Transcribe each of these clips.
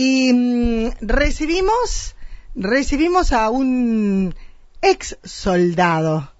Y mm, recibimos, recibimos a un ex soldado.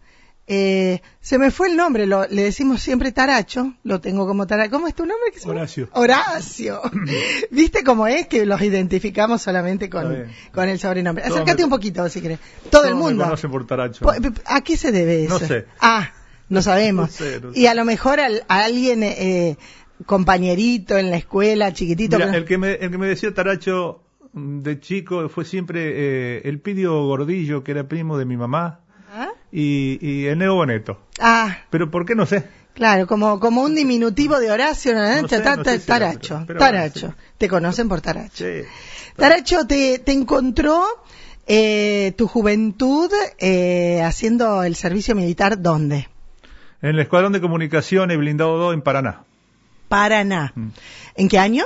Eh, se me fue el nombre, lo, le decimos siempre Taracho, lo tengo como Taracho. ¿Cómo es tu nombre? Horacio. Horacio. ¿Viste cómo es que los identificamos solamente con, con el sobrenombre? Acércate me- un poquito si querés. Todo el Todos me mundo. conocen por Taracho. Po- ¿A qué se debe eso? No sé. Ah, no sabemos. No sé, no sé. Y a lo mejor al- a alguien, eh, compañerito en la escuela, chiquitito. Mira, el, que me, el que me decía Taracho mm, de chico fue siempre eh, el Pidio Gordillo, que era primo de mi mamá, ¿Ah? y, y Eneo Boneto. Ah, Pero ¿por qué no sé? claro, como, como un diminutivo de Horacio, ¿no? No sé, Ta- no ta- sé si era, Taracho, pero- pero Taracho. bueno, Te conocen por Taracho. Sí. Taracho, te, te encontró eh, tu juventud eh, haciendo el servicio militar, ¿dónde? En el Escuadrón de Comunicaciones Blindado 2 en Paraná. Paraná. Mm. ¿En qué año?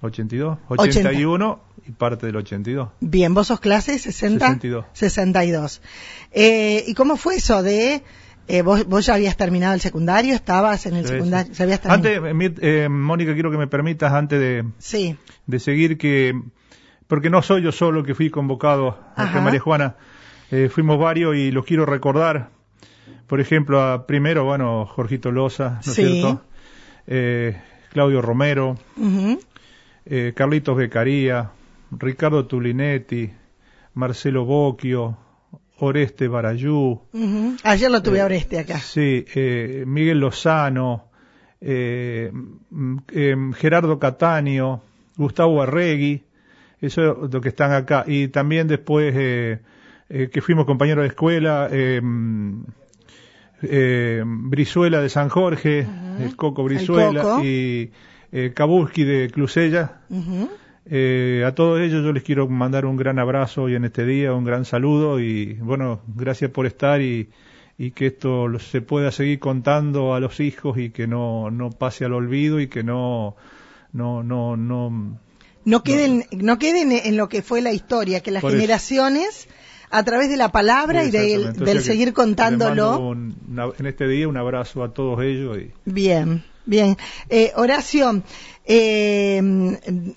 82, 80. 81 y parte del 82. Bien, vos sos clase 60? 62. 62. Eh, ¿Y cómo fue eso de... eh, vos, vos ya habías terminado el secundario, estabas en el Sí, secundario, sí. ya. Antes, eh, eh, Mónica, quiero que me permitas, antes de, Sí, de seguir, que porque no soy yo solo que fui convocado a. María Juana, fuimos varios y los quiero recordar. Por ejemplo, a, primero, bueno, Jorgito Loza, ¿no es Sí. cierto? Eh, Claudio Romero, eh, Carlitos Becaría, Ricardo Tulinetti, Marcelo Bocchio, Oreste Barayú. Ayer lo tuve Eh, a Oreste acá. Sí, eh, Miguel Lozano, eh, mm, eh, Gerardo Cataño, Gustavo Arregui, eso es lo que están acá. Y también después eh, eh, que fuimos compañeros de escuela, eh, Brizuela de San Jorge, el Coco El Brizuela Coco. y eh, Kabuski de Clusella. Ujú. Eh, a todos ellos yo les quiero mandar un gran abrazo hoy en este día, un gran saludo y bueno, gracias por estar y, y que esto se pueda seguir contando a los hijos y que no, no pase al olvido y que no, no, no, no, No queden, no queden en lo que fue la historia, que las Por eso. A través de la palabra y del, seguir contándolo, mando un- una- en este día un abrazo a todos ellos y Bien, bien. Eh, Horacio, eh,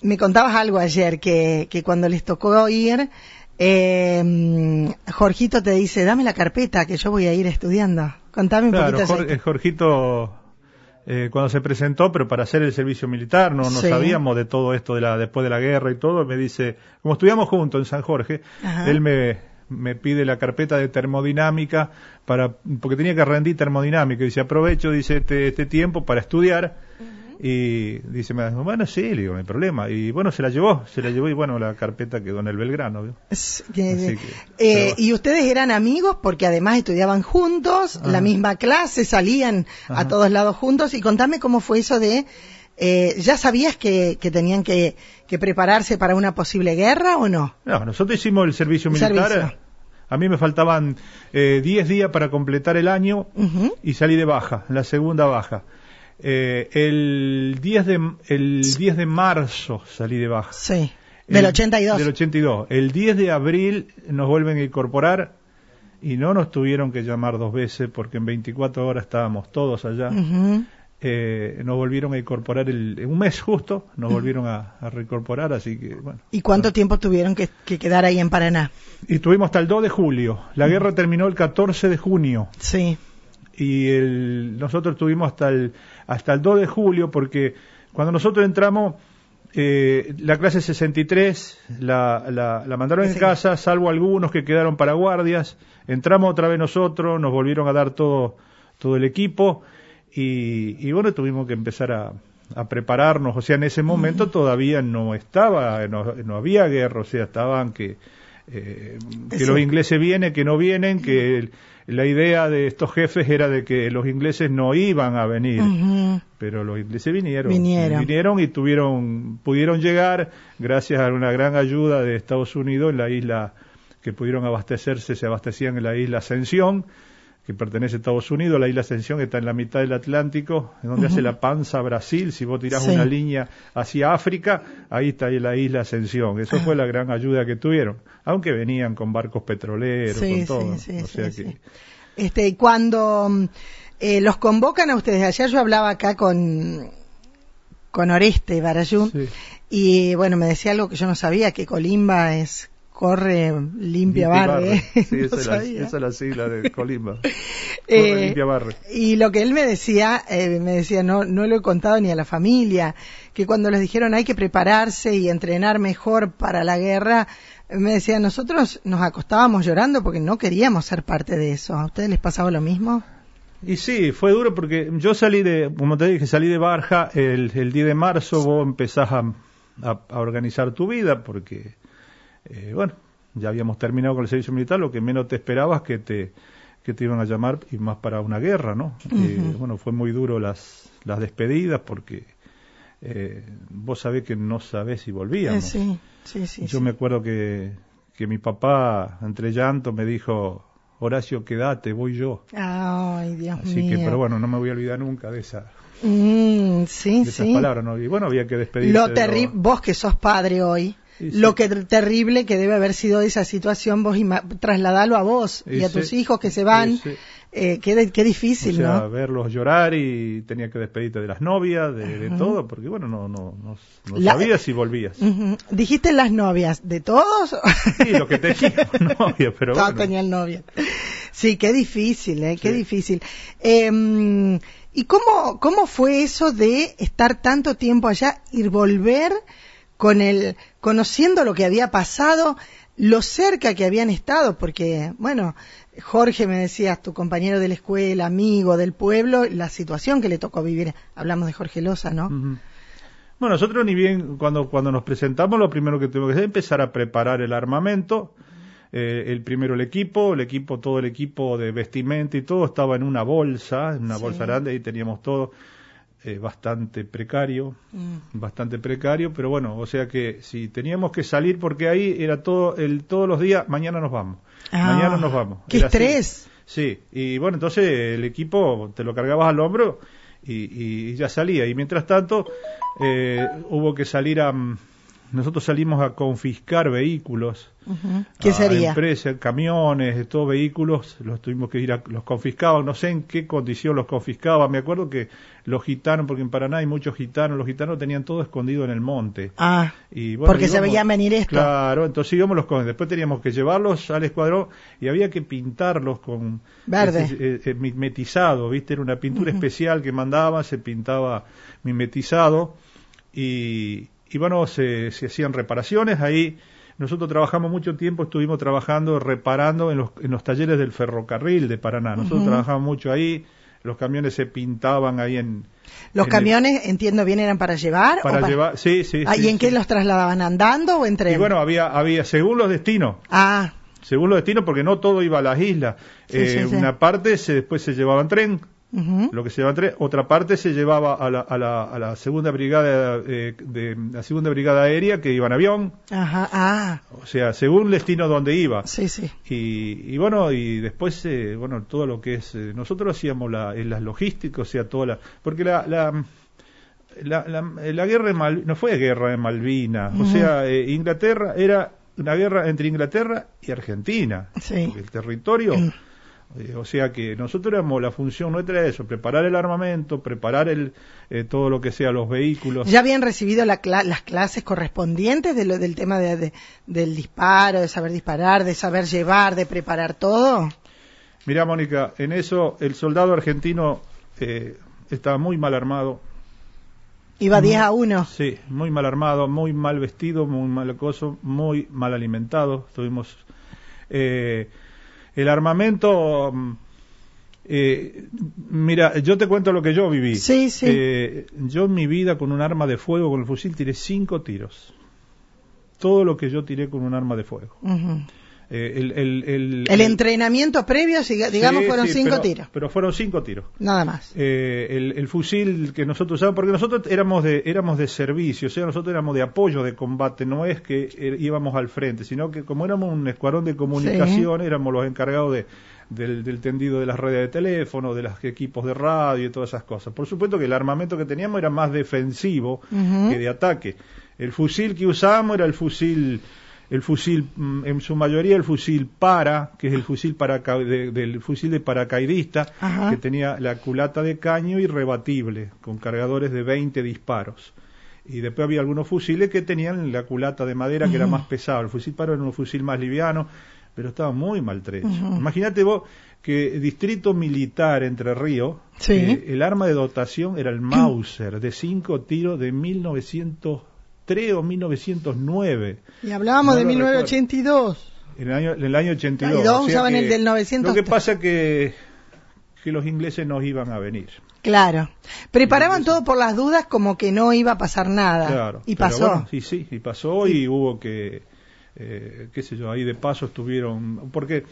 me contabas algo ayer, que, que cuando les tocó ir, eh, Jorgito te dice, dame la carpeta que yo voy a ir estudiando. Contame un Claro, poquito Jor- eh, Jorgito, eh, cuando se presentó, pero para hacer el servicio militar, no, no Sí. sabíamos de todo esto de la, después de la guerra y todo, me dice, como estudiamos juntos en San Jorge, Ajá. él me, me pide la carpeta de termodinámica para, porque tenía que rendir termodinámica, y dice, aprovecho, dice, este, este tiempo para estudiar, y dice, me dijo, bueno, sí, le digo, no hay problema, y bueno, se la llevó, se la llevó, y bueno, la carpeta quedó en el Belgrano, eh, y ustedes eran amigos porque además estudiaban juntos, Ajá. la misma clase, salían a todos lados juntos. Y contame cómo fue eso de, eh, ¿ya sabías que, que tenían que, que prepararse para una posible guerra o no? No, nosotros hicimos el servicio militar. Servicio. A mí me faltaban eh, 10 días para completar el año y salí de baja, la segunda baja. Eh, el 10 de el 10 de marzo salí de baja. Sí, del El- 82. Del 82. El 10 de abril nos vuelven a incorporar y no nos tuvieron que llamar dos veces porque en 24 horas estábamos todos allá. Ujú. Eh, nos volvieron a incorporar el, un mes justo, nos volvieron a, a reincorporar, así que bueno. ¿Y cuánto tiempo tuvieron que, que quedar ahí en Paraná? Y estuvimos hasta el 2 de julio. La guerra terminó el 14 de junio. Sí. Y el, nosotros estuvimos hasta el, hasta el 2 de julio porque cuando nosotros entramos, eh, la clase 63 la, la, la mandaron en casa, salvo algunos que quedaron para guardias. Entramos otra vez nosotros, nos volvieron a dar todo, todo el equipo. Y, y bueno, tuvimos que empezar a, a prepararnos. O sea, en ese momento todavía no estaba, no, no había guerra, o sea, estaban que, eh, que Sí. los ingleses vienen, que no vienen, que el- la idea de estos jefes era de que los ingleses no iban a venir, pero los ingleses vinieron, Vinieron. vinieron y tuvieron, pudieron llegar gracias a una gran ayuda de Estados Unidos en la isla que pudieron abastecerse, se abastecían en la isla Ascensión, que pertenece a Estados Unidos, la isla Ascensión está en la mitad del Atlántico, en donde hace la panza Brasil, si vos tirás Sí. una línea hacia África, ahí está ahí la isla Ascensión, eso Ah. fue la gran ayuda que tuvieron, aunque venían con barcos petroleros, Sí, con todo, sí, sí, o sea que Este, cuando eh, los convocan a ustedes, ayer yo hablaba acá con, con Oreste Barayú. Sí. Y bueno, me decía algo que yo no sabía, que Colimba es corre limpia barre. Sí, No esa, es la, sabía. esa es la sigla de Colimba. Corre Eh, limpia barre. Y lo que él me decía, eh, me decía, no, no lo he contado ni a la familia, que cuando les dijeron hay que prepararse y entrenar mejor para la guerra, me decía, nosotros nos acostábamos llorando porque no queríamos ser parte de eso. ¿A ustedes les pasaba lo mismo? Y sí, fue duro porque yo salí de, como te dije, salí de Barja el, el 10 de marzo, vos empezás a, a- a organizar tu vida porque, eh, bueno, ya habíamos terminado con el servicio militar, lo que menos te esperabas que te, que te iban a llamar y más para una guerra, ¿no? Eh, bueno, fue muy duro las, las despedidas porque eh, vos sabés que no sabés si Eh, volvíamos. sí, sí, sí. Yo me acuerdo que, que mi papá, entre llanto, me dijo, Horacio, quédate, voy yo. Ay, Dios Así mío. que, pero bueno, no me voy a olvidar nunca de, esa, Mm, sí, de esas sí. palabras. ¿no? Y bueno, había que despedirse. Lo de vos que sos padre hoy, Sí, sí. lo que terrible que debe haber sido esa situación, vos trasladalo a vos y, a tus hijos que se van, eh, qué, qué O difícil, sea, ¿no? verlos llorar y tenía que despedirte de las novias, de, de todo, porque bueno, no, no, no, no La- sabías si volvías. Dijiste las novias, ¿de todos? Sí, lo que teníamos novias, pero Todos bueno. tenían novia. Sí, qué difícil, ¿eh? Qué Sí. difícil. Eh, ¿Y cómo, cómo fue eso de estar tanto tiempo allá y volver con el, conociendo lo que había pasado, lo cerca que habían estado? Porque, bueno, Jorge me decías, tu compañero de la escuela, amigo del pueblo, la situación que le tocó vivir. Hablamos de Jorge Loza, ¿no? Bueno, nosotros ni bien cuando, cuando nos presentamos, lo primero que tuvimos que hacer es empezar a preparar el armamento. Eh, el primero el equipo, el equipo, todo el equipo de vestimenta y todo estaba en una bolsa, en una Sí. bolsa grande, y teníamos todo eh, bastante precario, Mm. bastante precario, pero bueno, o sea que si teníamos que salir, porque ahí era todo, el, todos los días, mañana nos vamos, Ah, mañana nos vamos. ¡Qué Era así. estrés! Sí, y bueno, entonces el equipo te lo cargabas al hombro y, y ya salía. Y mientras tanto, eh, hubo que salir a... Nosotros salimos a confiscar vehículos. ¿Qué a sería? Empresas, camiones, todos vehículos, los tuvimos que ir a... Los confiscaban, no sé en qué condición los confiscaban. Me acuerdo que los gitanos, porque en Paraná hay muchos gitanos, los gitanos tenían todo escondido en el monte. Ah, Y, bueno, porque se veían venir esto. Claro, entonces íbamos los con. Después teníamos que llevarlos al escuadrón y había que pintarlos con Verde. eh, eh, mimetizado, ¿viste? Era una pintura especial que mandaban, se pintaba mimetizado y, y bueno, se, se hacían reparaciones ahí. Nosotros trabajamos mucho tiempo, estuvimos trabajando, reparando en los, en los talleres del ferrocarril de Paraná. Nosotros trabajamos mucho ahí, los camiones se pintaban ahí en... Los en el- camiones, entiendo bien, eran para llevar. para llevar, sí, sí. Ah, sí, ¿Y en sí. qué los trasladaban? ¿Andando o en tren? Y bueno, había, había, según los destinos, Ah, según los destinos, porque no todo iba a las islas. Eh. Una parte se, después se llevaba en tren, lo que se llevaba en tren, otra parte se llevaba a la, a la, a la segunda brigada eh, de la segunda brigada aérea que iba en avión, Ajá, ah, o sea, según el destino donde iba. sí, sí. Y, y bueno, y después, eh, bueno, todo lo que es, eh, nosotros hacíamos la, en las logísticas, o sea, toda la, porque la, la, la, la- la guerra de Malvinas, no fue guerra de Malvinas, o sea, eh, Inglaterra era una guerra entre Inglaterra y Argentina, Sí. porque el territorio, Mm. Eh, o sea que nosotros éramos, la función nuestra era eso, preparar el armamento, preparar el, eh, todo lo que sea los vehículos. ¿Ya habían recibido la cla- las clases correspondientes de lo- del tema de, de- del disparo, de saber disparar, de saber llevar, de preparar todo? Mira, Mónica, en eso el soldado argentino eh, estaba muy mal armado, Iba 10 a 1. Sí, muy mal armado, muy mal vestido, muy mal acoso, muy mal alimentado. Estuvimos. eh, el armamento. mm, eh, mira, yo te cuento lo que yo viví. Sí, sí. Eh, yo en mi vida con un arma de fuego, con el fusil, tiré cinco tiros. Todo lo que yo tiré con un arma de fuego. Eh, el, el, el- El entrenamiento previo, digamos, Sí, fueron sí, cinco pero- tiros. Pero fueron cinco tiros. Nada más. Eh, el, el fusil que nosotros usábamos, porque nosotros éramos de, éramos de servicio, o sea, nosotros éramos de apoyo de combate, no es que eh, íbamos al frente, sino que como éramos un escuadrón de comunicación, éramos los encargados de, del, del tendido de las redes de teléfono, de los equipos de radio y todas esas cosas. Por supuesto que el armamento que teníamos era más defensivo que de ataque. El fusil que usábamos era el fusil el fusil, mm, en su mayoría el fusil para, que es el fusil para del fusil de paracaidista, Ajá. que tenía la culata de caño y rebatible, con cargadores de 20 disparos. y después había algunos fusiles que tenían la culata de madera que era más pesado. El fusil paro era un fusil más liviano, pero estaba muy maltrecho. Imagínate vos que Distrito Militar Entre Ríos, Sí. eh, el arma de dotación era el Mauser de cinco tiros de 1903 o 1909. Y hablábamos No de lo 1982. En el año, en el año 82. Y dos o sea el del 900. Lo que pasa que, que los ingleses nos iban a venir. Claro. Preparaban todo por las dudas como que no iba a pasar nada. Claro. Y pasó. bueno, sí, sí, y pasó y hubo que, eh, qué sé yo, ahí de paso estuvieron, porque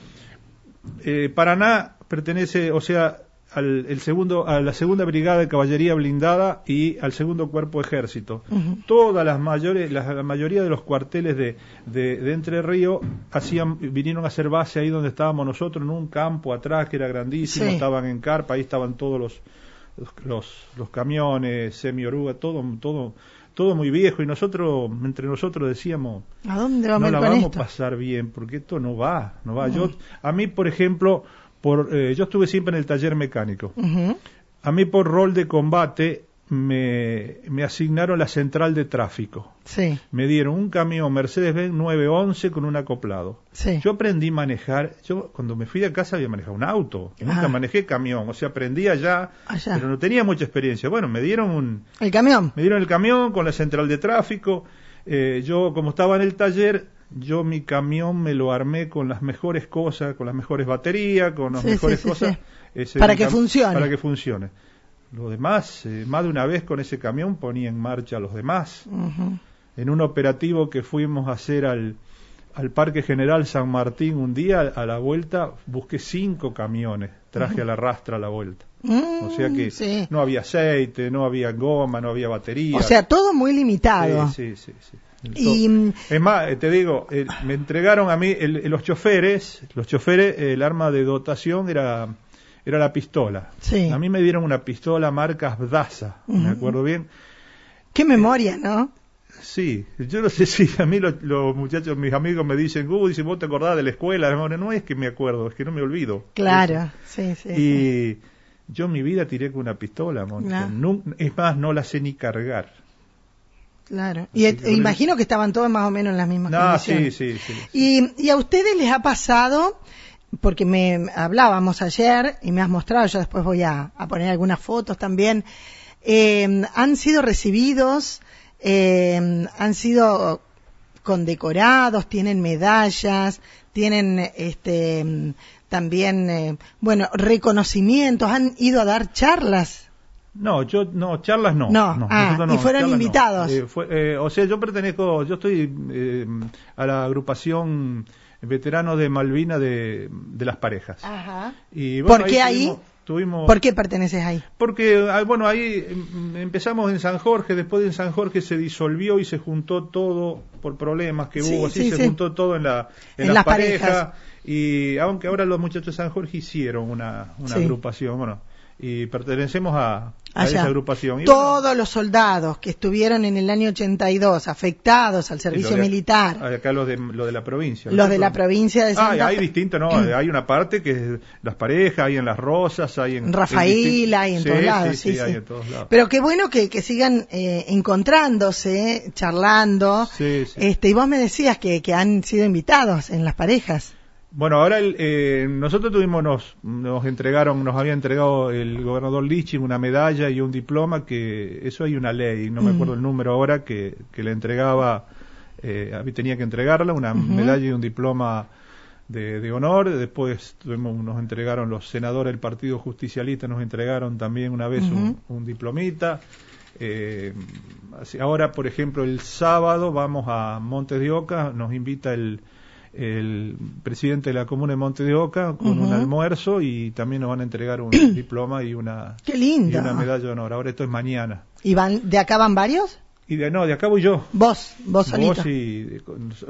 eh, Paraná pertenece, o sea, al el segundo, a la segunda brigada de caballería blindada y al segundo cuerpo de ejército. Todas las mayores, la, la mayoría de los cuarteles de, de, de Entre Ríos hacían, vinieron a hacer base ahí donde estábamos nosotros, en un campo atrás que era grandísimo, Sí. estaban en carpa, ahí estaban todos los, los, los, camiones, semi oruga, todo, todo, todo muy viejo y nosotros, entre nosotros decíamos, ¿A dónde no vamos ir la vamos a pasar bien, porque esto no va, no va. Yo, a mí, por ejemplo, por, eh, yo estuve siempre en el taller mecánico. A mí por rol de combate me, me asignaron la central de tráfico. Sí, Me dieron un camión Mercedes-Benz 911 con un acoplado. sí. Yo aprendí a manejar, yo cuando me fui de casa había manejado un auto, nunca Ah. manejé camión, o sea, aprendí allá, Allá. pero no tenía mucha experiencia. Bueno, me dieron un, El camión. me dieron el camión con la central de tráfico. eh, yo, como estaba en el taller, yo mi camión me lo armé con las mejores cosas, con las mejores baterías, con las Sí, mejores sí, cosas. sí. Ese Para que funcione. Para que funcione. Lo demás, eh, más de una vez con ese camión ponía en marcha a los demás. En un operativo que fuimos a hacer al, al Parque General San Martín un día, a la vuelta, busqué cinco camiones, traje a la rastra a la vuelta. Mm, O sea que sí. no había aceite, no había goma, no había batería. O sea, todo muy limitado. Sí, sí, sí. sí. Y, mm, Es más, eh, te digo, eh, me entregaron a mí el- los choferes, los choferes, eh, el arma de dotación era, era la pistola. Sí. A mí me dieron una pistola marca Abdasa, me Ujú. acuerdo bien. Qué memoria, ¿no? Sí, yo no sé si a mí lo- los muchachos, mis amigos me dicen, uh, dice, vos te acordás de la escuela. No, no es que me acuerdo, es que no me olvido. Claro, sí, sí. sí. Y yo en mi vida tiré con una pistola. Nun- es más, no la sé ni cargar. Claro. Y Así imagino que estaban todos más o menos en las mismas No, sí, condiciones. sí, sí. Y, y a ustedes les ha pasado, porque me hablábamos ayer y me has mostrado, yo después voy a, a poner algunas fotos también, eh, han sido recibidos, eh, han sido condecorados, tienen medallas, tienen este también, eh, bueno, reconocimientos, han ido a dar charlas. No, yo no, charlas no. No, ah, y fueron no. invitados. Eh, fue- eh, o sea, yo pertenezco, yo estoy eh, a la agrupación veteranos de Malvina de, de las parejas. Ajá. Y, ¿Por qué ahí? tuvimos- tuvimos- ¿Por qué perteneces ahí? Porque, ah, bueno, ahí em, empezamos en San Jorge, después de en San Jorge se disolvió y se juntó todo por problemas que Sí, hubo, así sí, se sí. juntó todo en la en, En las parejas. parejas. Y aunque ahora los muchachos de San Jorge hicieron una, una agrupación, bueno, y pertenecemos a, a esa agrupación. Y Todos bueno, los soldados que estuvieron en el año 82 afectados al servicio lo de- militar, Acá los de, lo de la provincia. los de la provincia de Ah, Santa hay Fe, distinto, ¿no? hay una parte que es las parejas, hay en las rosas, hay en... Rafaela, en y en sí, todos lados, Sí, sí, sí, hay en todos lados. Pero qué bueno que, que sigan eh, encontrándose, charlando. Sí, sí. Este, y vos me decías que, que han sido invitados en las parejas. Bueno, ahora el, eh, nosotros tuvimos, nos, nos entregaron, nos había entregado el gobernador Liching una medalla y un diploma que, eso hay una ley, no me acuerdo el número ahora, que, que le entregaba, eh, a mí tenía que entregarla, una medalla y un diploma de, de honor. Después tuvimos, nos entregaron los senadores del Partido Justicialista, nos entregaron también una vez un, un diplomita. Eh, así- ahora, por ejemplo, el sábado vamos a Montes de Oca, nos invita el, el presidente de la comuna de Montes de Oca con un almuerzo y también nos van a entregar un diploma y una, Qué y lindo. una medalla de honor. Ahora esto es mañana. ¿Y van, de acá van varios? Y de, no, de acá voy yo. Vos, vos solito. Vos y,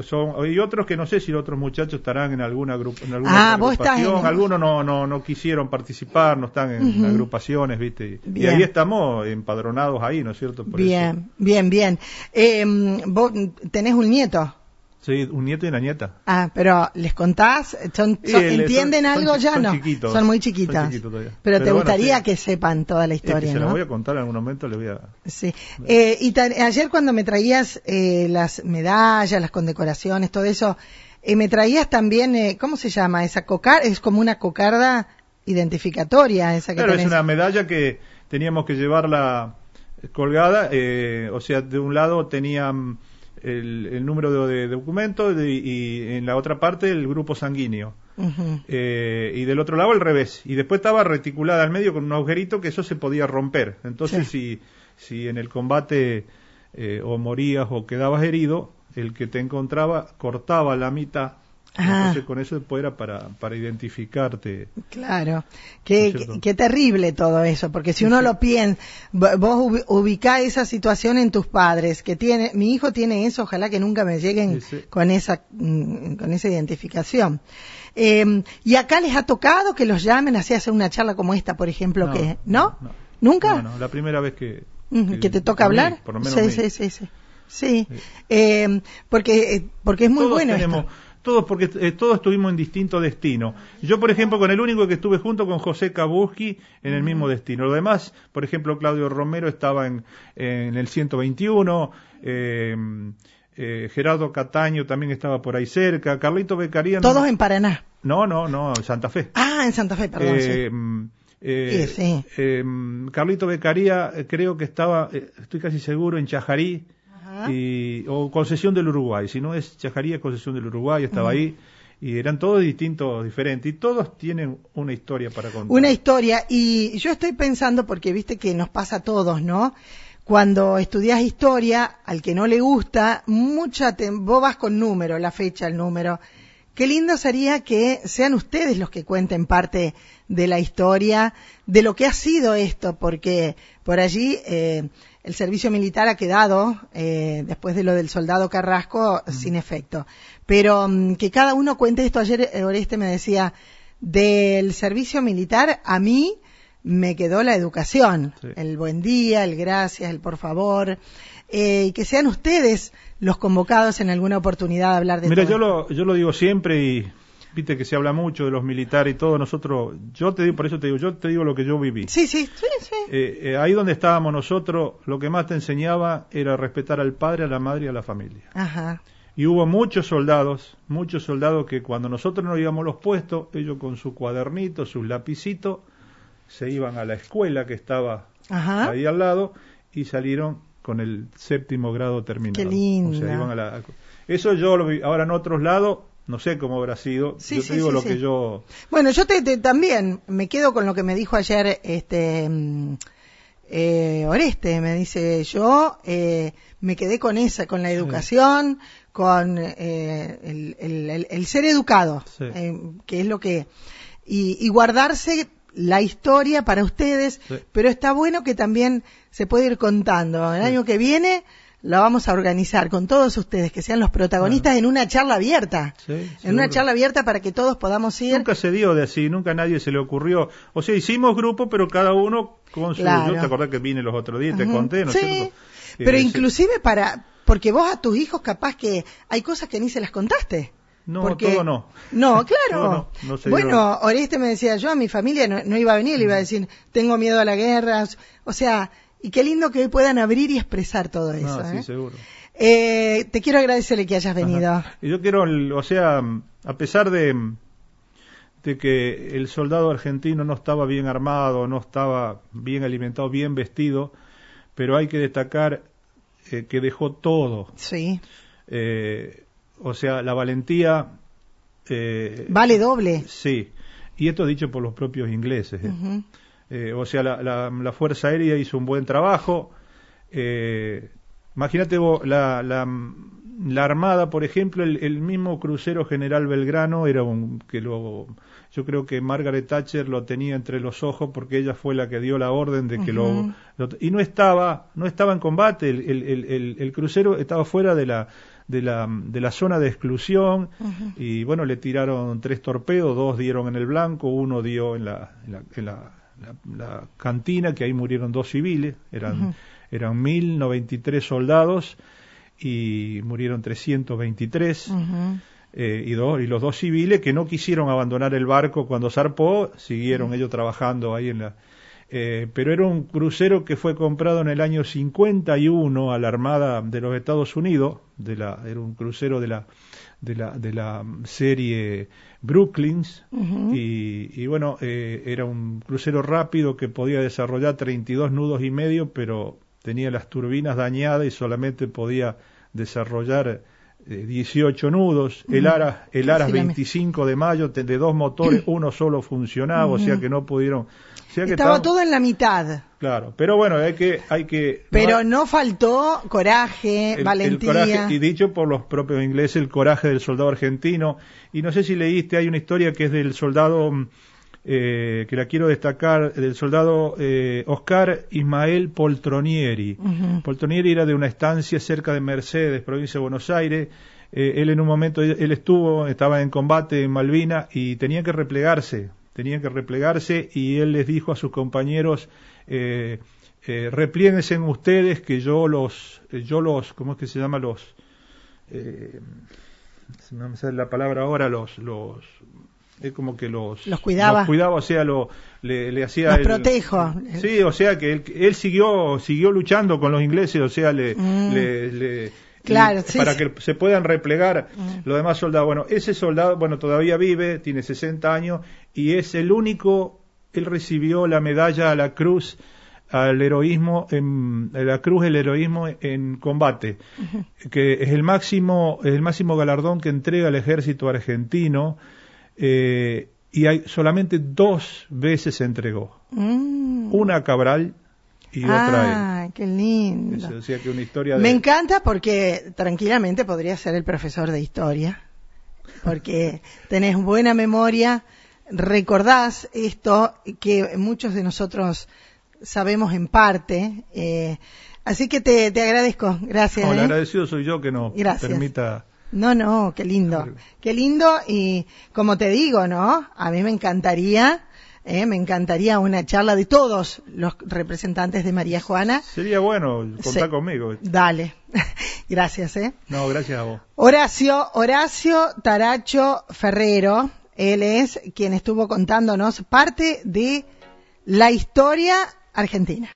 son, y otros que no sé si los otros muchachos estarán en alguna, grup, en alguna Ah, otra vos estás agrupación. en- Algunos no, no, no quisieron participar, no están en agrupaciones, ¿viste? Y, y ahí estamos empadronados ahí, ¿no es cierto? Por eso. Bien, bien, bien. Eh, vos tenés un nieto. Sí, un nieto y una nieta. Ah, pero ¿les contás? ¿Son, son- el- ¿Entienden son- algo son ya? son no. chiquitos. Son muy chiquitas. chiquitos. Pero, te Pero bueno, gustaría sí. que sepan toda la Es que historia, se la ¿no? voy a contar en algún momento, le voy a... Sí. Eh, y ayer cuando me traías eh, las medallas, las condecoraciones, todo eso, eh, me traías también, eh, ¿cómo se llama? Esa cocar, es como una cocarda identificatoria esa que Claro, es una medalla que teníamos que llevarla colgada, eh, o sea, de un lado tenían el, el número de, de documento de- y en la otra parte el grupo sanguíneo. Eh, y del otro lado al revés. Y después estaba reticulada al medio con un agujerito que eso se podía romper. Entonces, si, si en el combate eh, o morías o quedabas herido, el que te encontraba cortaba la mitad. Entonces, con eso era para, para identificarte. Claro, ¿No qué, qué- qué terrible todo eso, porque si uno lo piensa, vos ubi- ubicá esa situación en tus padres, que tiene, mi hijo tiene eso, ojalá que nunca me lleguen Sí, sí. con esa, mm, con esa identificación. Eh, y acá les ha tocado que los llamen así a hacer una charla como esta, por ejemplo, que, ¿no? ¿Nunca? No, no, la primera vez que... ¿Que te toca mí, hablar? por lo menos sí, sí, sí, sí. Sí, Eh, porque, porque es muy todos bueno tenemos, esto. Todos porque eh, todos estuvimos en distinto destino. Yo, por ejemplo, con el único que estuve junto con José Kabuski en el mismo destino. Lo demás, por ejemplo, Claudio Romero estaba en, en el 121, eh, eh, Gerardo Cataño también estaba por ahí cerca, Carlito Beccaría. no- Todos en Paraná. No, no, no, en Santa Fe. Ah, en Santa Fe, perdón. sí. Eh, mm, eh, Sí, sí. eh, Carlito Beccaría eh, creo que estaba, eh, estoy casi seguro, en Chajarí. Y, o Concesión del Uruguay. Si no es Chajarí, es Concesión del Uruguay, estaba ahí. Y eran todos distintos, diferentes. Y todos tienen una historia para contar. Una historia, y yo estoy pensando, porque viste que nos pasa a todos, ¿no? Cuando estudias historia, al que no le gusta, mucha te- vos vas con número, la fecha, el número. Qué lindo sería que sean ustedes los que cuenten parte de la historia, de lo que ha sido esto, porque por allí eh, el servicio militar ha quedado, eh, después de lo del soldado Carrasco, sin efecto. Pero mm, que cada uno cuente esto. Ayer eh, Oreste me decía, del servicio militar a mí me quedó la educación, Sí. el buen día, el gracias, el por favor, eh, y que sean ustedes los convocados en alguna oportunidad a hablar de Mira, todo yo esto. lo, yo lo digo siempre y viste que se habla mucho de los militares y todo. Nosotros, yo te digo, por eso te digo, yo te digo lo que yo viví. Sí, sí, sí, sí. Eh, eh, ahí donde estábamos nosotros, lo que más te enseñaba era respetar al padre, a la madre y a la familia. Ajá. Y hubo muchos soldados, muchos soldados que cuando nosotros nos íbamos los puestos, ellos con su cuadernito, sus lapicitos, se iban a la escuela que estaba Ajá. ahí al lado y salieron con el séptimo grado terminado. Qué lindo. O sea, iban a la- eso yo lo vi. Ahora en otros lados, no sé cómo habrá sido. Sí, yo sí, te digo sí, lo que yo... Bueno, yo te, te- también me quedo con lo que me dijo ayer este mm, eh, Oreste. Me dice, yo eh, me quedé con esa, con la educación, con eh, el, el- el- el ser educado, eh, que es lo que... Y, y guardarse la historia para ustedes, Sí. pero está bueno que también se puede ir contando. El Sí. año que viene lo vamos a organizar con todos ustedes, que sean los protagonistas en una charla abierta. Sí, en una charla abierta para que todos podamos ir. Nunca se dio de así, nunca a nadie se le ocurrió. O sea, hicimos grupo, pero cada uno con su... Claro. Yo te acordás que vine los otros días, te conté, ¿no es sí, cierto? pero Eh, inclusive para, porque vos a tus hijos capaz que hay cosas que ni se las contaste. No, Porque- todo no. No, claro. No, no bueno. Oreste me decía, yo a mi familia no, no iba a venir, le iba a decir, tengo miedo a la guerra. O sea, y qué lindo que hoy puedan abrir y expresar todo eso. No, sí, ¿eh? seguro. Eh, te quiero agradecerle que hayas venido. Ajá. Yo quiero, o sea, a pesar de, de que el soldado argentino no estaba bien armado, no estaba bien alimentado, bien vestido, pero hay que destacar eh, que dejó todo. Sí. Eh, o sea, la valentía. eh, Vale doble. Sí. Y esto dicho por los propios ingleses. ¿eh? Eh, o sea, la, la- la Fuerza Aérea hizo un buen trabajo. Eh, Imagínate vos, la, la, la Armada, por ejemplo, el, el mismo crucero General Belgrano era un que lo, yo creo que Margaret Thatcher lo tenía entre los ojos porque ella fue la que dio la orden de que lo, lo- y no estaba, no estaba en combate. El- el- el crucero estaba fuera de la de la, de la zona de exclusión y bueno le tiraron tres torpedos dos dieron en el blanco uno dio en la, en la, en la- la- la cantina que ahí murieron dos civiles eran Ujú. eran 1093 soldados y murieron 323. Ujú. eh, y, dos, y los dos civiles que no quisieron abandonar el barco cuando zarpó, siguieron ellos trabajando ahí en la... eh, pero era un crucero que fue comprado en el año 51 a la Armada de los Estados Unidos, de la, era un crucero de la, de la, de la serie Brooklyns, y, y bueno, eh, era un crucero rápido que podía desarrollar 32 nudos y medio, pero tenía las turbinas dañadas y solamente podía desarrollar eh, 18 nudos. El. Aras, el Aras Sí, la me- 25 de mayo, de dos motores, uno solo funcionaba, o sea que no pudieron. O sea que Estaba todo en la mitad. Claro, pero bueno, hay que, hay que. Pero hay- no faltó coraje, el- el valentía. coraje, y dicho por los propios ingleses, el coraje del soldado argentino. Y no sé si leíste, hay una historia que es del soldado, mm, eh, que la quiero destacar, del soldado eh, Oscar Ismael Poltronieri. Poltronieri era de una estancia cerca de Mercedes, provincia de Buenos Aires. Eh, él en un momento, él estuvo, estaba en combate en Malvina y tenía que replegarse, tenía que replegarse y él les dijo a sus compañeros, eh, eh, replieguense ustedes que yo los, eh, yo los, ¿cómo es que se llama los? Eh, no me sale la palabra ahora, los, los, es como que los, Los cuidaba. los cuidaba, o sea, lo, le, le hacía Los el- protejo. Sí, o sea que él, él siguió siguió luchando con los ingleses, o sea, le, Mm. le- le- Claro, sí, para sí. que se puedan replegar Mm. los demás soldados. Bueno, ese soldado, bueno, todavía vive, tiene 60 años y es el único, él recibió la medalla a la cruz al heroísmo, en, la cruz del heroísmo en combate, que es el máximo, es el máximo galardón que entrega el ejército argentino, eh, y hay, solamente dos veces se entregó. Mm. Una a Cabral y otra a él. Ah, qué lindo. Eso, o sea que una historia de... Me encanta porque tranquilamente podría ser el profesor de historia, porque tenés buena memoria, recordás esto que muchos de nosotros sabemos en parte, eh, así que te, te agradezco, gracias. No, el ¿eh? agradecido soy yo que nos Gracias. permita... No, no, qué lindo, qué lindo y como te digo, ¿no? A mí me encantaría, eh, me encantaría una charla de todos los representantes de María Juana. Sería bueno contar Sí. conmigo. Dale, gracias, ¿eh? No, gracias a vos. Horacio, Horacio Taracho Ferrero, él es quien estuvo contándonos parte de la historia argentina.